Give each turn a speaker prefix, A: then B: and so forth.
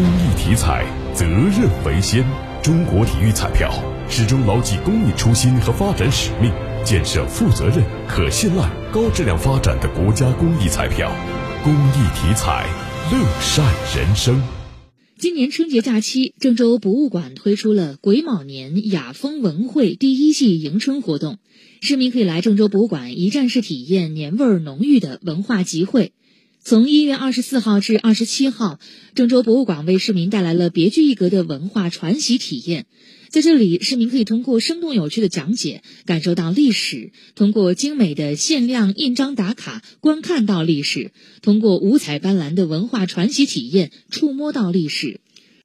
A: 公益体彩，责任为先。中国体育彩票始终牢记公益初心和发展使命，建设负责任、可信赖、高质量发展的国家公益彩票。公益体彩，乐善人生。
B: 今年春节假期，郑州博物馆推出了癸卯年雅风文汇第一季迎春活动，市民可以来郑州博物馆一站式体验年味儿浓郁的文化集会。从一月二十四号至二十七号，郑州博物馆为市民带来了别具一格的文化传习体验。在这里，市民可以通过生动有趣的讲解，感受到历史；通过精美的限量印章打卡，观看到历史；通过五彩斑斓的文化传习体验，触摸到历史。